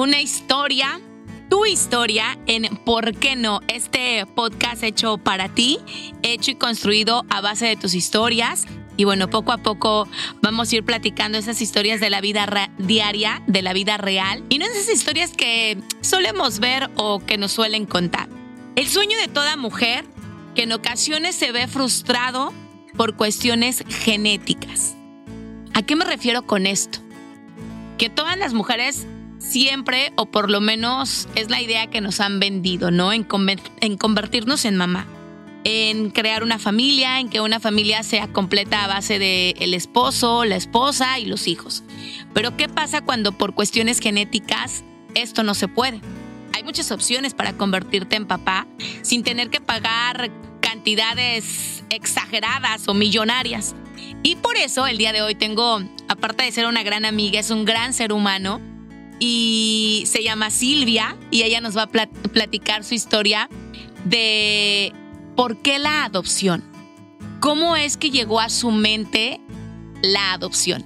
una historia, tu historia en ¿Por qué no? Este podcast hecho para ti, hecho y construido a base de tus historias. Y bueno, poco a poco vamos a ir platicando esas historias de la vida diaria, de la vida real, y no esas historias que solemos ver o que nos suelen contar. El sueño de toda mujer que en ocasiones se ve frustrado por cuestiones genéticas. ¿A qué me refiero con esto? Que todas las mujeres siempre, o por lo menos es la idea que nos han vendido, ¿no? En, convertirnos en mamá, en crear una familia, en que una familia sea completa a base de el esposo, la esposa y los hijos. Pero ¿qué pasa cuando por cuestiones genéticas esto no se puede? Hay muchas opciones para convertirte en papá sin tener que pagar cantidades exageradas o millonarias. Y por eso el día de hoy tengo, aparte de ser una gran amiga, es un gran ser humano y se llama Silvia y ella nos va a platicar su historia de por qué la adopción. ¿Cómo es que llegó a su mente la adopción?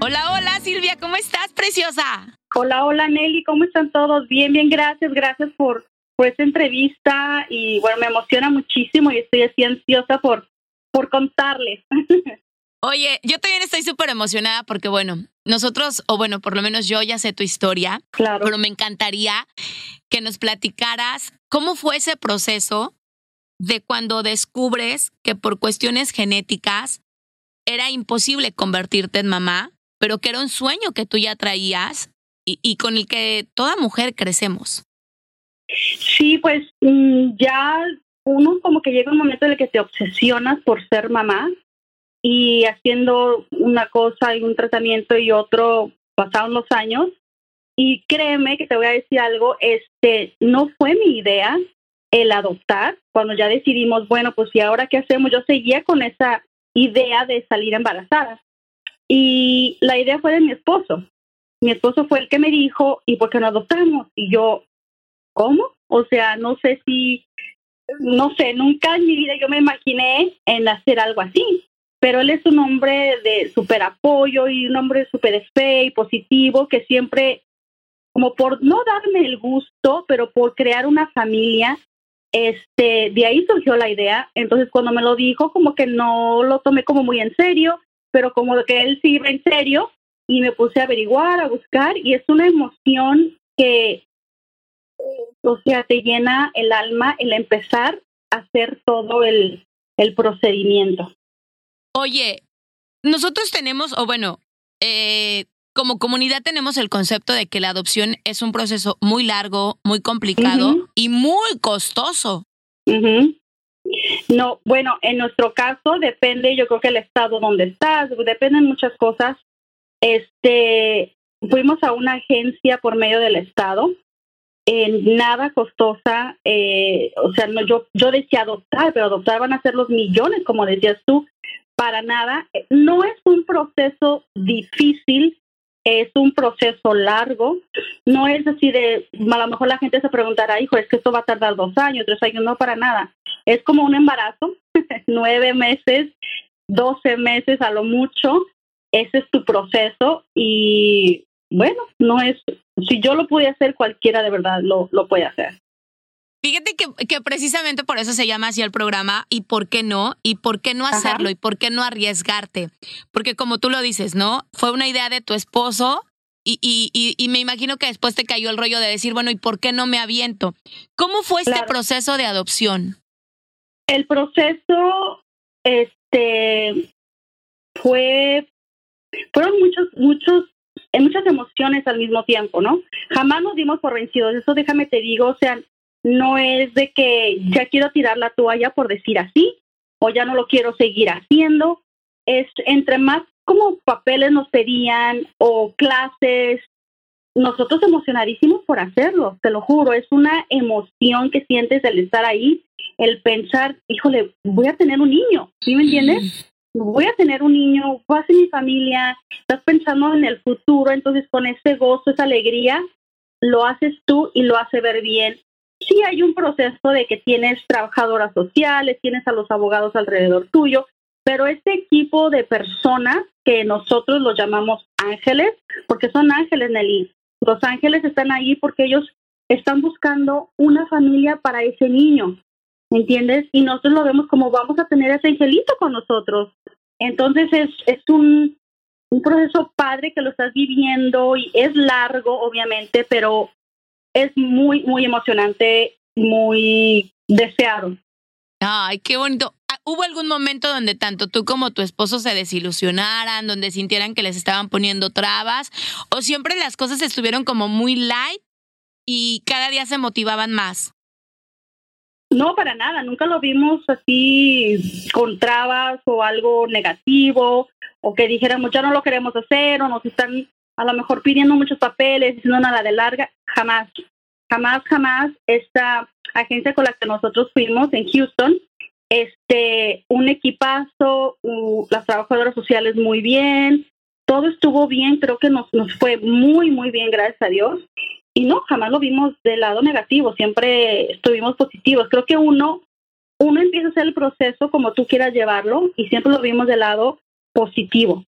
Hola, hola Silvia, ¿cómo estás, preciosa? Hola, hola Nelly, ¿cómo están todos? Bien, bien, gracias, gracias por, esta entrevista y bueno, me emociona muchísimo y estoy así ansiosa por, por contarles. Oye, yo también estoy súper emocionada porque bueno, nosotros, o bueno, por lo menos yo ya sé tu historia, claro. pero me encantaría que nos platicaras cómo fue ese proceso de cuando descubres que por cuestiones genéticas era imposible convertirte en mamá, pero que era un sueño que tú ya traías y, con el que toda mujer crecemos. Sí, pues mm, ya uno como que llega un momento en el que te obsesionas por ser mamá y haciendo una cosa y un tratamiento y otro pasaron los años y créeme que te voy a decir algo, este no fue mi idea el adoptar cuando ya decidimos, bueno, pues y ahora qué hacemos, yo seguía con esa idea de salir embarazada. Y la idea fue de mi esposo mi esposo fue el que me dijo, ¿y por qué no adoptamos? Y yo, ¿cómo? O sea, no sé si, no sé, nunca en mi vida yo me imaginé en hacer algo así. Pero él es un hombre de súper apoyo y un hombre súper fe y positivo que siempre, como por no darme el gusto, pero por crear una familia, este, de ahí surgió la idea. Entonces cuando me lo dijo, como que no lo tomé como muy en serio, pero como que él sí iba en serio, y me puse a averiguar, a buscar y es una emoción que, o sea, te llena el alma el empezar a hacer todo el, el procedimiento. Oye, nosotros tenemos, o bueno, eh, como comunidad tenemos el concepto de que la adopción es un proceso muy largo, muy complicado y muy costoso. No, bueno, en nuestro caso depende, yo creo que el estado donde estás, dependen muchas cosas, este, fuimos a una agencia por medio del Estado, en nada costosa, eh, o sea, no, yo, yo decía adoptar, pero adoptar van a ser los millones, como decías tú, para nada. No es un proceso difícil, es un proceso largo, no es así de, a lo mejor la gente se preguntará, hijo, es que esto va a tardar dos años, tres años, no para nada. Es como un embarazo, nueve meses, doce meses a lo mucho, ese es tu proceso y bueno, no es, si yo lo pude hacer, cualquiera de verdad lo, lo puede hacer. Fíjate que, que, precisamente por eso se llama así el programa y por qué no, y por qué no hacerlo, y por qué no arriesgarte. Porque como tú lo dices, ¿no? Fue una idea de tu esposo y, y, y, me imagino que después te cayó el rollo de decir, bueno, ¿y por qué no me aviento? ¿Cómo fue este proceso de adopción? El proceso, este, fue fueron muchos, muchos, muchas emociones al mismo tiempo, ¿no? Jamás nos dimos por vencidos, eso déjame te digo, o sea, no es de que ya quiero tirar la toalla por decir así, o ya no lo quiero seguir haciendo, es entre más como papeles nos pedían o clases, nosotros emocionadísimos por hacerlo, te lo juro, es una emoción que sientes el estar ahí, el pensar, híjole, voy a tener un niño, ¿sí me entiendes? voy a tener un niño, va a ser mi familia, estás pensando en el futuro, entonces con ese gozo, esa alegría, lo haces tú y lo hace ver bien. Sí hay un proceso de que tienes trabajadoras sociales, tienes a los abogados alrededor tuyo, pero este equipo de personas que nosotros los llamamos ángeles, porque son ángeles, Nelly, los ángeles están ahí porque ellos están buscando una familia para ese niño, ¿entiendes? Y nosotros lo vemos como vamos a tener ese angelito con nosotros. Entonces es, es un, un proceso padre que lo estás viviendo y es largo, obviamente, pero es muy, muy emocionante, muy deseado. Ay, qué bonito. Ah, ¿Hubo algún momento donde tanto tú como tu esposo se desilusionaran, donde sintieran que les estaban poniendo trabas? ¿O siempre las cosas estuvieron como muy light y cada día se motivaban más? No, para nada, nunca lo vimos así con trabas o algo negativo o que dijéramos ya no lo queremos hacer o nos están a lo mejor pidiendo muchos papeles, diciendo nada de larga, jamás, jamás, jamás esta agencia con la que nosotros fuimos en Houston, este, un equipazo, las trabajadoras sociales muy bien, todo estuvo bien, creo que nos, nos fue muy, muy bien, gracias a Dios. Y no, jamás lo vimos del lado negativo, siempre estuvimos positivos. Creo que uno, uno empieza a hacer el proceso como tú quieras llevarlo y siempre lo vimos del lado positivo.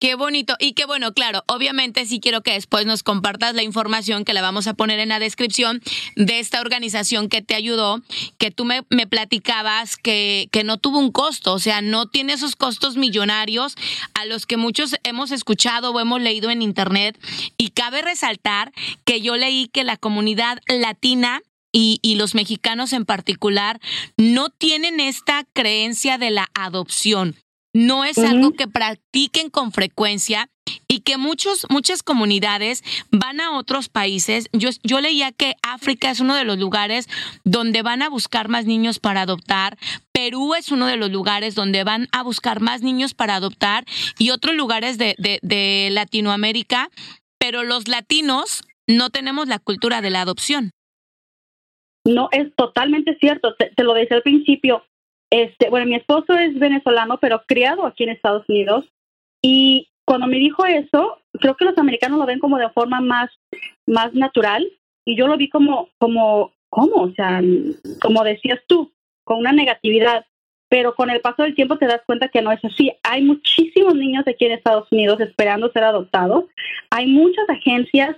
Qué bonito. Y qué bueno, claro, obviamente sí quiero que después nos compartas la información que la vamos a poner en la descripción de esta organización que te ayudó, que tú me, platicabas que, que no tuvo un costo, o sea, no tiene esos costos millonarios a los que muchos hemos escuchado o hemos leído en internet. Y cabe resaltar que yo leí que la comunidad latina y, y, los mexicanos en particular no tienen esta creencia de la adopción no es algo que practiquen con frecuencia y que muchos, muchas comunidades van a otros países. Yo, yo leía que África es uno de los lugares donde van a buscar más niños para adoptar. Perú es uno de los lugares donde van a buscar más niños para adoptar y otros lugares de, de, Latinoamérica. Pero los latinos no tenemos la cultura de la adopción. No, es totalmente cierto. te lo decía al principio este, bueno, mi esposo es venezolano, pero criado aquí en Estados Unidos. Y cuando me dijo eso, creo que los americanos lo ven como de forma más, más natural. Y yo lo vi como, como, ¿cómo? O sea, como decías tú, con una negatividad. Pero con el paso del tiempo te das cuenta que no es así. Hay muchísimos niños aquí en Estados Unidos esperando ser adoptados. Hay muchas agencias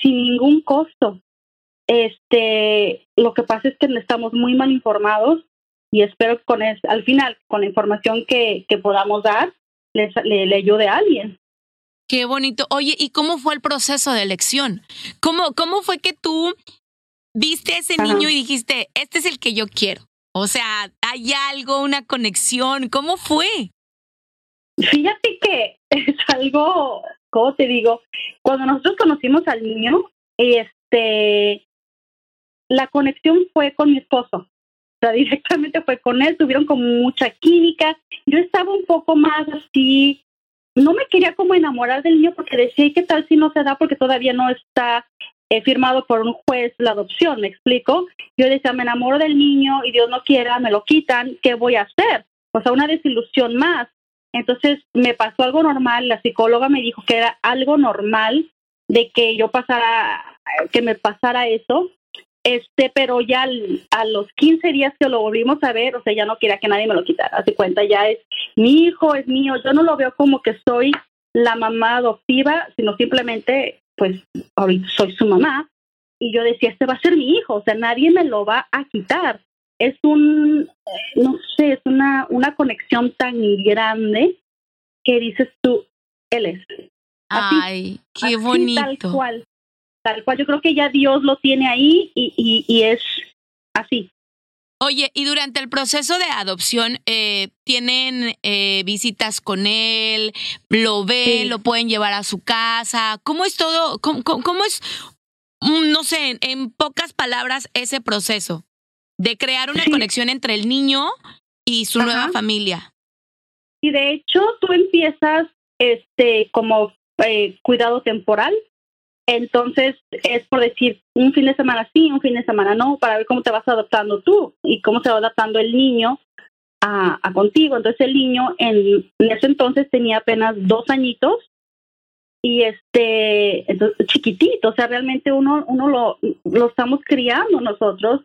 sin ningún costo. Este, lo que pasa es que estamos muy mal informados y espero que con al final, con la información que, que podamos dar, le, le, ayude a alguien. Qué bonito. Oye, ¿y cómo fue el proceso de elección? ¿Cómo, cómo fue que tú viste a ese niño y dijiste, este es el que yo quiero? O sea, ¿hay algo, una conexión? ¿Cómo fue? Fíjate que es algo, ¿cómo te digo? Cuando nosotros conocimos al niño, este, la conexión fue con mi esposo. O sea, directamente fue con él, tuvieron como mucha química. Yo estaba un poco más así, no me quería como enamorar del niño porque decía, ¿qué tal si no se da? Porque todavía no está eh, firmado por un juez la adopción, ¿me explico? Yo decía, me enamoro del niño y Dios no quiera, me lo quitan, ¿qué voy a hacer? O sea, una desilusión más. Entonces me pasó algo normal, la psicóloga me dijo que era algo normal de que yo pasara, que me pasara eso, este, pero ya a los 15 días que lo volvimos a ver, o sea, ya no quería que nadie me lo quitara. Hace cuenta, ya es mi hijo, es mío. Yo no lo veo como que soy la mamá adoptiva, sino simplemente, pues, ahorita soy su mamá. Y yo decía, este va a ser mi hijo, o sea, nadie me lo va a quitar. Es un, no sé, es una, una conexión tan grande que dices tú, él es. Ay, qué bonito. Tal cual tal cual yo creo que ya Dios lo tiene ahí y, y, es así. Oye, y durante el proceso de adopción, eh, ¿tienen eh, visitas con él? ¿Lo ven? ¿Lo pueden llevar a su casa? ¿Cómo es todo? ¿Cómo, cómo es, no sé, en, pocas palabras, ese proceso de crear una conexión entre el niño y su nueva familia? Y de hecho, tú empiezas este como eh, cuidado temporal entonces, es por decir, un fin de semana sí, un fin de semana no, para ver cómo te vas adaptando tú y cómo se va adaptando el niño a, contigo. Entonces, el niño en, ese entonces tenía apenas dos añitos y este, entonces, chiquitito, o sea, realmente uno, uno lo, lo estamos criando nosotros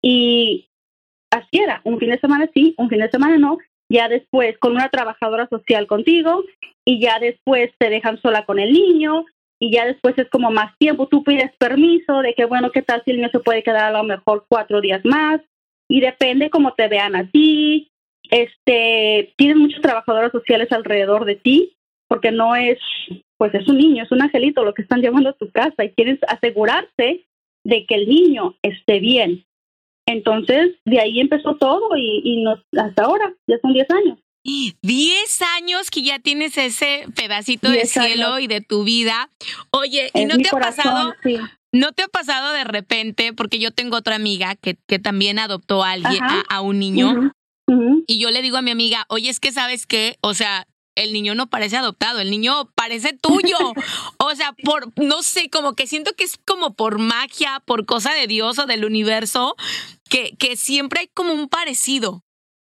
y así era, un fin de semana sí, un fin de semana no, ya después con una trabajadora social contigo y ya después te dejan sola con el niño y ya después es como más tiempo, tú pides permiso de que bueno, ¿qué tal si el niño se puede quedar a lo mejor cuatro días más? Y depende cómo te vean a ti, este, tienes muchas trabajadoras sociales alrededor de ti, porque no es, pues es un niño, es un angelito lo que están llevando a tu casa y quieres asegurarse de que el niño esté bien. Entonces, de ahí empezó todo y, y hasta ahora, ya son 10 años. 10 años que ya tienes ese pedacito de cielo y de tu vida. Oye, ¿y no te ha pasado? ¿No te ha pasado de repente? Porque yo tengo otra amiga que, que también adoptó a alguien, a, un niño. Y yo le digo a mi amiga, oye, es que sabes qué, o sea, el niño no parece adoptado, el niño parece tuyo. o sea, por, no sé, como que siento que es como por magia, por cosa de Dios o del universo, que, que siempre hay como un parecido.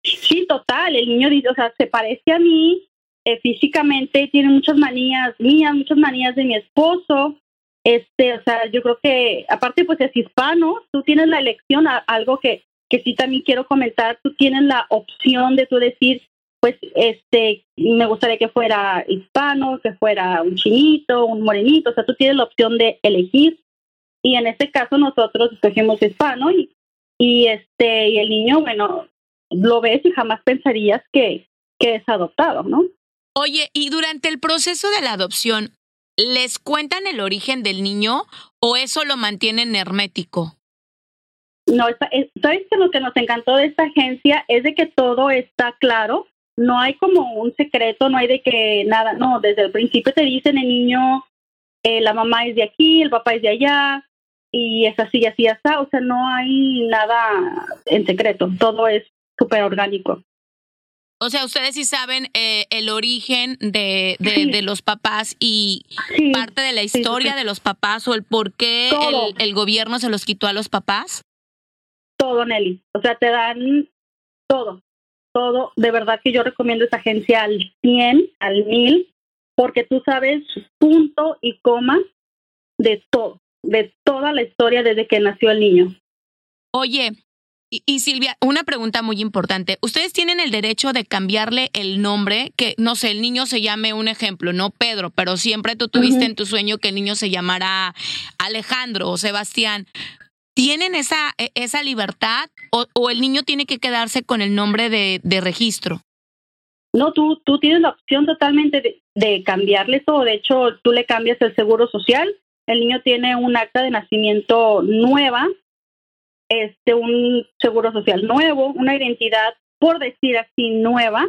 Sí, total, el niño dice, o sea, se parece a mí eh, físicamente, tiene muchas manías mías, muchas manías de mi esposo. Este, o sea, yo creo que aparte pues es hispano, tú tienes la elección, algo que que sí también quiero comentar, tú tienes la opción de tú decir, pues este, me gustaría que fuera hispano, que fuera un chinito, un morenito, o sea, tú tienes la opción de elegir. Y en este caso nosotros escogimos hispano y, y este, y el niño, bueno, lo ves y jamás pensarías que, que es adoptado, ¿no? Oye, y durante el proceso de la adopción, ¿les cuentan el origen del niño o eso lo mantienen hermético? No, ¿sabes que lo que nos encantó de esta agencia es de que todo está claro? No hay como un secreto, no hay de que nada, no, desde el principio te dicen el niño, eh, la mamá es de aquí, el papá es de allá, y es así, así, así, o sea, no hay nada en secreto, todo es súper orgánico. O sea, ustedes sí saben eh, el origen de, de, los papás y parte de la historia de los papás o el por qué el, el, gobierno se los quitó a los papás todo, Nelly. O sea, te dan todo, todo. De verdad que yo recomiendo esa agencia al 100, al 1000, porque tú sabes punto y coma de todo, de toda la historia desde que nació el niño. Oye, y, Silvia, una pregunta muy importante. ¿Ustedes tienen el derecho de cambiarle el nombre? Que, no sé, el niño se llame un ejemplo, no Pedro, pero siempre tú tuviste en tu sueño que el niño se llamara Alejandro o Sebastián. ¿Tienen esa, e, esa libertad o, el niño tiene que quedarse con el nombre de, de registro? No, tú, tú tienes la opción totalmente de, de, cambiarle todo. De hecho, tú le cambias el seguro social. El niño tiene un acta de nacimiento nueva, este, un seguro social nuevo, una identidad, por decir así, nueva.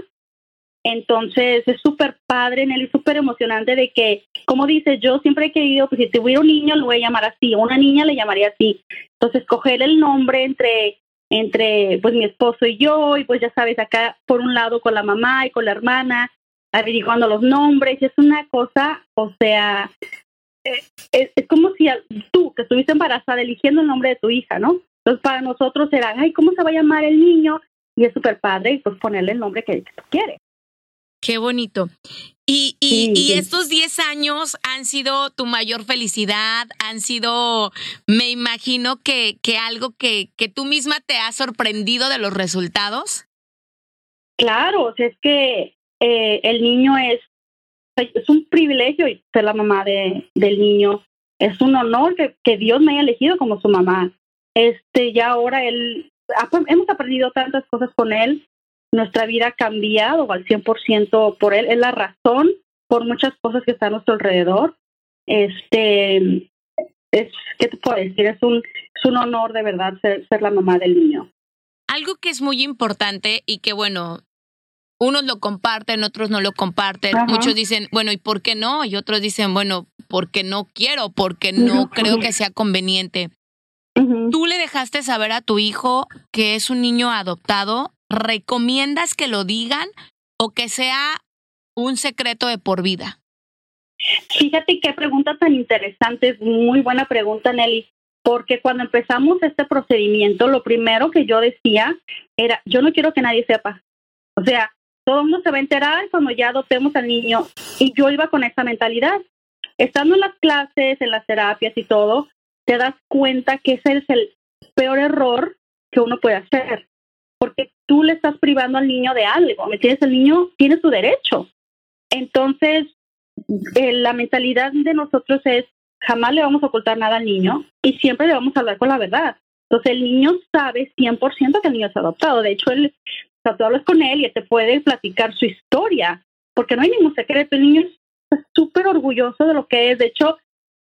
Entonces es súper padre, Nelly, súper emocionante de que, como dices, yo siempre he querido, pues si tuviera un niño lo voy a llamar así, una niña le llamaría así. Entonces coger el nombre entre, entre pues mi esposo y yo, y pues ya sabes, acá por un lado con la mamá y con la hermana, averiguando los nombres, es una cosa, o sea, eh, es, es, como si tú, que estuviste embarazada, eligiendo el nombre de tu hija, ¿no? Entonces para nosotros era, ay, ¿cómo se va a llamar el niño? Y es súper padre, y pues ponerle el nombre que, que quiere. Qué bonito. Y, y, estos 10 años han sido tu mayor felicidad, han sido, me imagino que, que algo que, que tú misma te has sorprendido de los resultados. Claro, o sea, es que eh, el niño es, es un privilegio ser la mamá de, del niño. Es un honor que, que Dios me haya elegido como su mamá. Este, ya ahora él, hemos aprendido tantas cosas con él nuestra vida ha cambiado al 100% por él. Es la razón por muchas cosas que están a nuestro alrededor. Este, es, ¿qué te puedo decir? Es un, es un honor de verdad ser, ser la mamá del niño. Algo que es muy importante y que, bueno, unos lo comparten, otros no lo comparten. Muchos dicen, bueno, ¿y por qué no? Y otros dicen, bueno, porque no quiero, porque no creo que sea conveniente. Tú le dejaste saber a tu hijo que es un niño adoptado ¿recomiendas que lo digan o que sea un secreto de por vida? Fíjate qué pregunta tan interesante, muy buena pregunta, Nelly, porque cuando empezamos este procedimiento, lo primero que yo decía era, yo no quiero que nadie sepa. O sea, todo el mundo se va a enterar cuando ya adoptemos al niño. Y yo iba con esa mentalidad. Estando en las clases, en las terapias y todo, te das cuenta que ese es el peor error que uno puede hacer porque tú le estás privando al niño de algo, ¿me entiendes? El niño tiene su derecho. Entonces, eh, la mentalidad de nosotros es, jamás le vamos a ocultar nada al niño y siempre le vamos a hablar con la verdad. Entonces, el niño sabe 100% que el niño es adoptado. De hecho, él, o tú hablas con él y él te puede platicar su historia, porque no hay ningún secreto. El niño es súper orgulloso de lo que es. De hecho,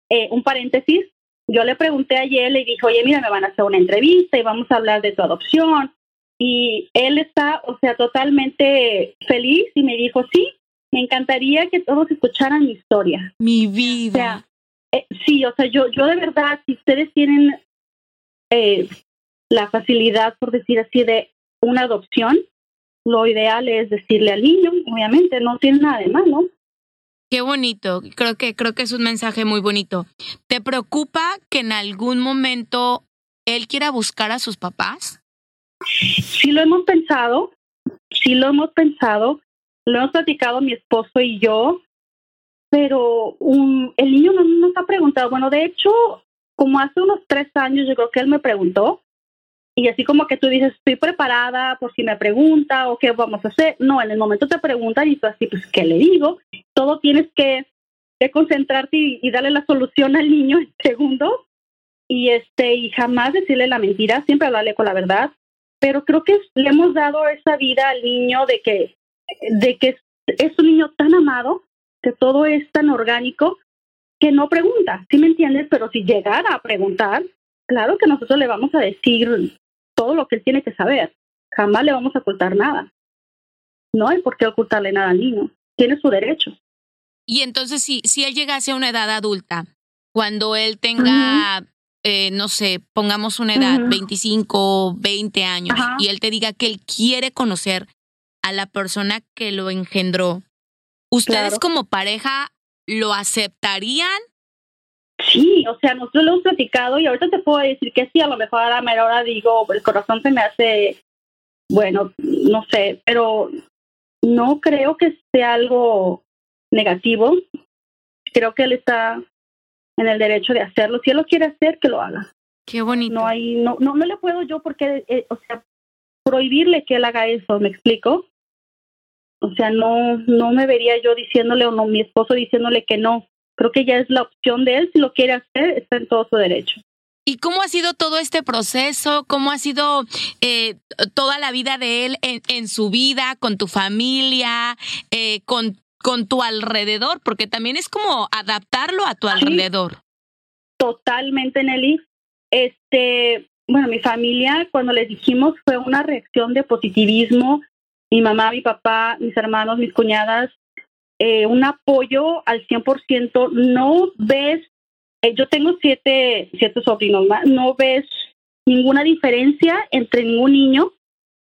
eh, un paréntesis, yo le pregunté ayer, le dije, oye, mira, me van a hacer una entrevista y vamos a hablar de tu adopción. Y él está, o sea, totalmente feliz y me dijo, sí, me encantaría que todos escucharan mi historia. Mi vida. O sea, eh, sí, o sea, yo, yo de verdad, si ustedes tienen eh, la facilidad, por decir así, de una adopción, lo ideal es decirle al niño, obviamente, no tiene nada de malo. Qué bonito, creo que creo que es un mensaje muy bonito. ¿Te preocupa que en algún momento él quiera buscar a sus papás? Sí lo hemos pensado, sí lo hemos pensado, lo hemos platicado mi esposo y yo, pero el niño no nos ha preguntado. Bueno, de hecho, como hace unos tres años, yo creo que él me preguntó, y así como que tú dices, estoy preparada por si me pregunta o qué vamos a hacer. No, en el momento te preguntan y tú así, pues, ¿qué le digo? Todo tienes que, concentrarte y, darle la solución al niño en segundos y este y jamás decirle la mentira, siempre hablarle con la verdad. Pero creo que le hemos dado esa vida al niño de que, de que es un niño tan amado, que todo es tan orgánico, que no pregunta, ¿sí me entiendes? Pero si llegara a preguntar, claro que nosotros le vamos a decir todo lo que él tiene que saber. Jamás le vamos a ocultar nada. No hay por qué ocultarle nada al niño. Tiene su derecho. Y entonces, si, si él llegase a una edad adulta, cuando él tenga, eh, no sé, pongamos una edad, 25, 20 años, y él te diga que él quiere conocer a la persona que lo engendró, ¿ustedes como pareja lo aceptarían Sí, o sea, nosotros lo hemos platicado y ahorita te puedo decir que sí, a lo mejor a la mera hora digo, el corazón se me hace, bueno, no sé, pero no creo que sea algo negativo. Creo que él está en el derecho de hacerlo. Si él lo quiere hacer, que lo haga. Qué bonito. No hay, no, no, no le puedo yo porque, eh, o sea, prohibirle que él haga eso, ¿me explico? O sea, no, no me vería yo diciéndole o no mi esposo diciéndole que no creo que ya es la opción de él, si lo quiere hacer, está en todo su derecho. ¿Y cómo ha sido todo este proceso? ¿Cómo ha sido eh, toda la vida de él en, su vida, con tu familia, eh, con, con tu alrededor? Porque también es como adaptarlo a tu alrededor. Totalmente, Nelly. Este, bueno, mi familia, cuando les dijimos, fue una reacción de positivismo. Mi mamá, mi papá, mis hermanos, mis cuñadas, eh, un apoyo al 100%. No ves, eh, yo tengo siete, siete sobrinos, no ves ninguna diferencia entre ningún niño.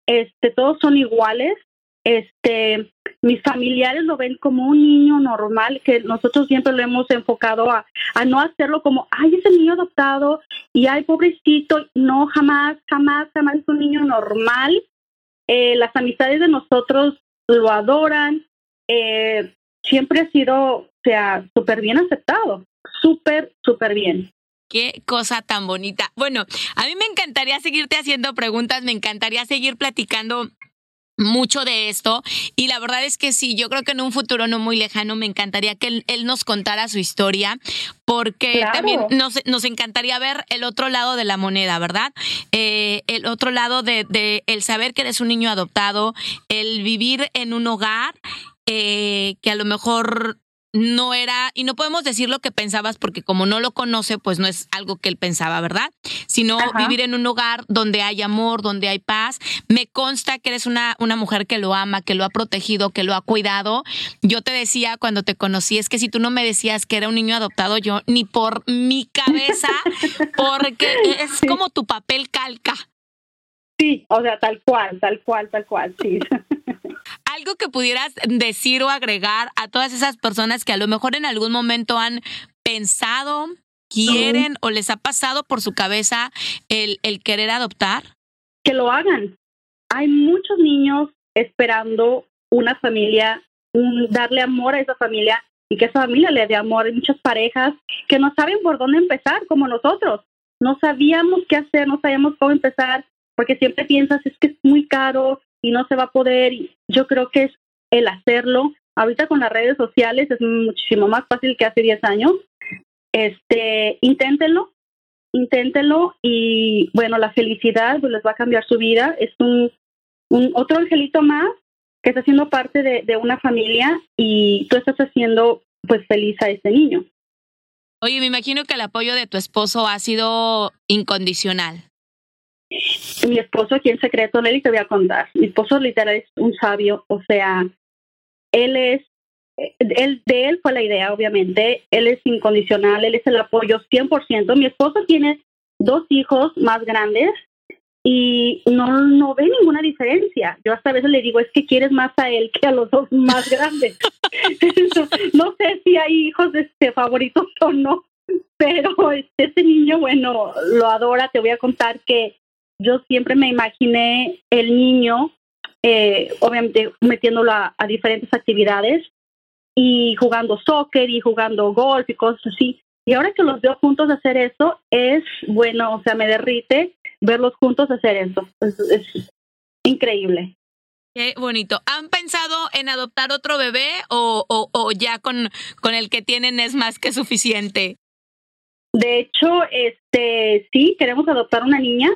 Este, todos son iguales. Este, mis familiares lo ven como un niño normal, que nosotros siempre lo hemos enfocado a, a no hacerlo como, ay, ese niño adoptado y ay, pobrecito. No, jamás, jamás, jamás es un niño normal. Eh, las amistades de nosotros lo adoran, eh, siempre ha sido, o sea, súper bien aceptado, súper, súper bien. Qué cosa tan bonita. Bueno, a mí me encantaría seguirte haciendo preguntas, me encantaría seguir platicando mucho de esto y la verdad es que sí, yo creo que en un futuro no muy lejano me encantaría que él, nos contara su historia porque también nos, nos, encantaría ver el otro lado de la moneda, ¿verdad? Eh, el otro lado de, de el saber que eres un niño adoptado, el vivir en un hogar eh, que a lo mejor no era, y no podemos decir lo que pensabas porque como no lo conoce, pues no es algo que él pensaba, ¿verdad? Sino vivir en un hogar donde hay amor, donde hay paz. Me consta que eres una, una mujer que lo ama, que lo ha protegido, que lo ha cuidado. Yo te decía cuando te conocí, es que si tú no me decías que era un niño adoptado, yo ni por mi cabeza, porque es como tu papel calca. Sí, o sea, tal cual, tal cual, tal cual, sí. algo que pudieras decir o agregar a todas esas personas que a lo mejor en algún momento han pensado, quieren o les ha pasado por su cabeza el, el querer adoptar? Que lo hagan. Hay muchos niños esperando una familia, darle amor a esa familia y que esa familia le dé amor. Hay muchas parejas que no saben por dónde empezar, como nosotros. No sabíamos qué hacer, no sabíamos cómo empezar. porque siempre piensas es que es muy caro y no se va a poder. Yo creo que es el hacerlo. Ahorita con las redes sociales es muchísimo más fácil que hace 10 años. Este, inténtenlo, inténtenlo y bueno, la felicidad pues, les va a cambiar su vida. Es un, un otro angelito más que está siendo parte de, de una familia y tú estás haciendo pues feliz a ese niño. Oye, me imagino que el apoyo de tu esposo ha sido incondicional. Mi esposo aquí en secreto, Nelly, te voy a contar. Mi esposo literal es un sabio, o sea, él es, él, de él fue la idea, obviamente, él es incondicional, él es el apoyo 100%. Mi esposo tiene dos hijos más grandes y no, no ve ninguna diferencia. Yo hasta a veces le digo, es que quieres más a él que a los dos más grandes. no sé si hay hijos de este favoritos o no, pero este, este niño, bueno, lo adora. Te voy a contar que yo siempre me imaginé el niño, eh, obviamente metiéndolo a, a diferentes actividades y jugando soccer y jugando golf y cosas así. Y ahora que los veo juntos hacer eso, es bueno, o sea, me derrite verlos juntos hacer eso. Es, increíble. Qué bonito. ¿Han pensado en adoptar otro bebé o, o, ya con, con el que tienen es más que suficiente? De hecho, este sí, queremos adoptar una niña.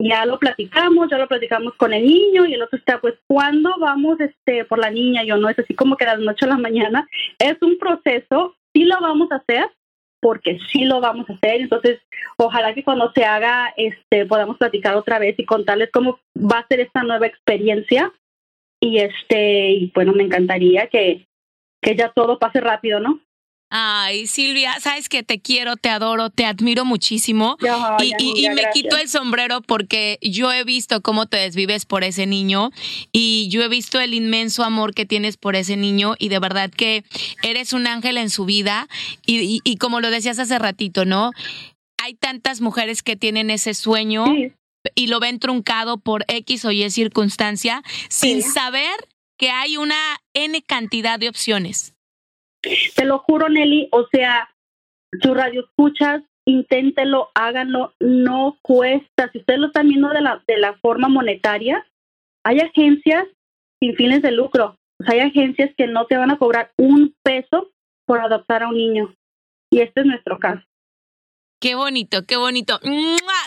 Ya lo platicamos, ya lo platicamos con el niño y el otro está, pues, ¿cuándo vamos este, por la niña? Yo no, es así como que a las noche a la mañana. Es un proceso, sí lo vamos a hacer, porque sí lo vamos a hacer. Entonces, ojalá que cuando se haga, este, podamos platicar otra vez y contarles cómo va a ser esta nueva experiencia. Y este, y bueno, me encantaría que, que ya todo pase rápido, ¿no? Ay, Silvia, sabes que te quiero, te adoro, te admiro muchísimo. y, y, me quito el sombrero porque yo he visto cómo te desvives por ese niño y yo he visto el inmenso amor que tienes por ese niño y de verdad que eres un ángel en su vida. Y, y como lo decías hace ratito, ¿no? Hay tantas mujeres que tienen ese sueño y lo ven truncado por X o Y circunstancia sin saber que hay una N cantidad de opciones. Te lo juro, Nelly, o sea, su radio escuchas, inténtelo, háganlo, no cuesta. Si ustedes lo están viendo de la, de la forma monetaria, hay agencias sin fines de lucro. hay agencias que no te van a cobrar un peso por adoptar a un niño. Y este es nuestro caso. Qué bonito, qué bonito.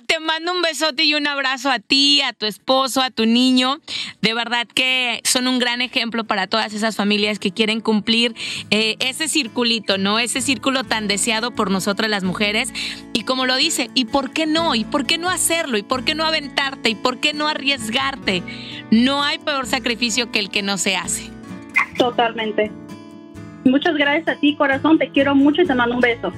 Te mando un besote y un abrazo a ti, a tu esposo, a tu niño. De verdad que son un gran ejemplo para todas esas familias que quieren cumplir eh, ese circulito, ¿no? Ese círculo tan deseado por nosotras las mujeres. Y como lo dice, ¿y por qué no? ¿Y por qué no hacerlo? ¿Y por qué no aventarte? ¿Y por qué no arriesgarte? No hay peor sacrificio que el que no se hace. Totalmente. Muchas gracias a ti, corazón. Te quiero mucho y te mando un beso.